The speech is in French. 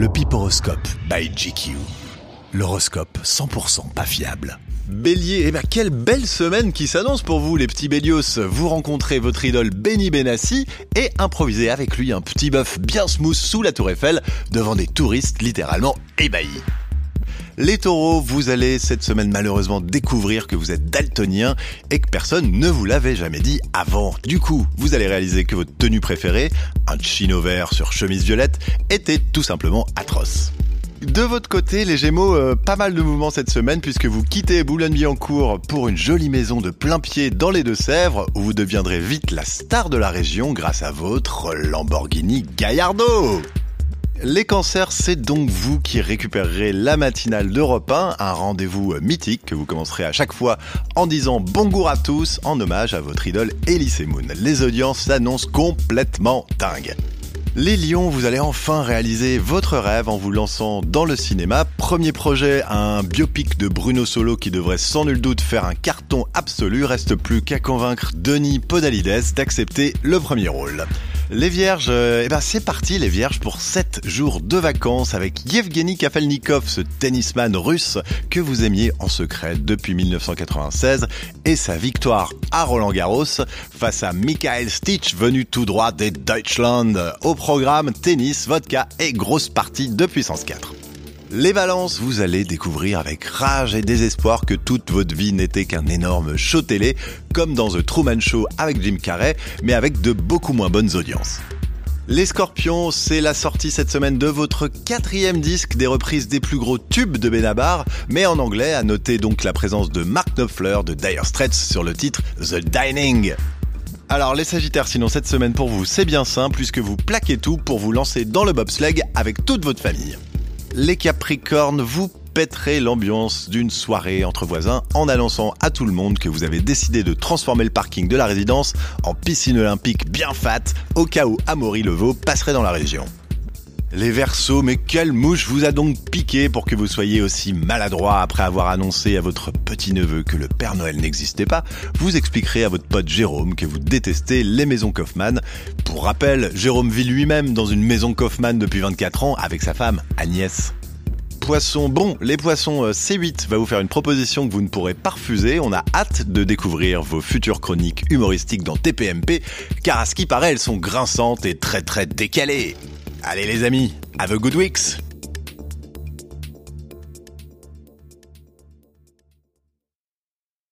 Le Piporoscope by GQ. L'horoscope 100% pas fiable. Bélier, eh ben quelle belle semaine qui s'annonce pour vous les petits bélios. Vous rencontrez votre idole Benny Benassi et improvisez avec lui un petit bœuf bien smooth sous la tour Eiffel devant des touristes littéralement ébahis. Les taureaux, vous allez cette semaine malheureusement découvrir que vous êtes daltonien et que personne ne vous l'avait jamais dit avant. Du coup, vous allez réaliser que votre tenue préférée, un chino vert sur chemise violette, était tout simplement atroce. De votre côté, les Gémeaux, euh, pas mal de mouvements cette semaine puisque vous quittez Boulogne-Billancourt pour une jolie maison de plein pied dans les Deux-Sèvres où vous deviendrez vite la star de la région grâce à votre Lamborghini Gallardo. Les cancers, c'est donc vous qui récupérerez la matinale d'Europe 1, un rendez-vous mythique que vous commencerez à chaque fois en disant bonjour à tous en hommage à votre idole Elise Moon. Les audiences s'annoncent complètement dingues. Les lions, vous allez enfin réaliser votre rêve en vous lançant dans le cinéma. Premier projet, un biopic de Bruno Solo qui devrait sans nul doute faire un carton absolu. Reste plus qu'à convaincre Denis Podalides d'accepter le premier rôle. Les vierges, euh, eh ben c'est parti les vierges pour 7 jours de vacances avec Yevgeny Kafelnikov, ce tennisman russe que vous aimiez en secret depuis 1996 et sa victoire à Roland Garros face à Michael Stitch venu tout droit des Deutschland. Au programme tennis, vodka et grosse partie de puissance 4. Les balances, vous allez découvrir avec rage et désespoir que toute votre vie n'était qu'un énorme show télé, comme dans The Truman Show avec Jim Carrey, mais avec de beaucoup moins bonnes audiences. Les Scorpions, c'est la sortie cette semaine de votre quatrième disque des reprises des plus gros tubes de Benabar, mais en anglais, à noter donc la présence de Mark Knopfler de Dire Straits sur le titre The Dining. Alors les Sagittaires, sinon cette semaine pour vous, c'est bien simple puisque vous plaquez tout pour vous lancer dans le bobsleigh avec toute votre famille les Capricornes, vous pèterez l'ambiance d'une soirée entre voisins en annonçant à tout le monde que vous avez décidé de transformer le parking de la résidence en piscine olympique bien fat au cas où Amaury Levaux passerait dans la région. Les Verseaux, mais quelle mouche vous a donc piqué pour que vous soyez aussi maladroit après avoir annoncé à votre petit-neveu que le Père Noël n'existait pas? Vous expliquerez à votre pote Jérôme que vous détestez les maisons Kaufmann. Pour rappel, Jérôme vit lui-même dans une maison Kaufmann depuis 24 ans avec sa femme Agnès. Poissons, bon, les poissons euh, C8 va vous faire une proposition que vous ne pourrez pas refuser. On a hâte de découvrir vos futures chroniques humoristiques dans TPMP, car à ce qui paraît, elles sont grinçantes et très très décalées. Allez les amis, have a good weeks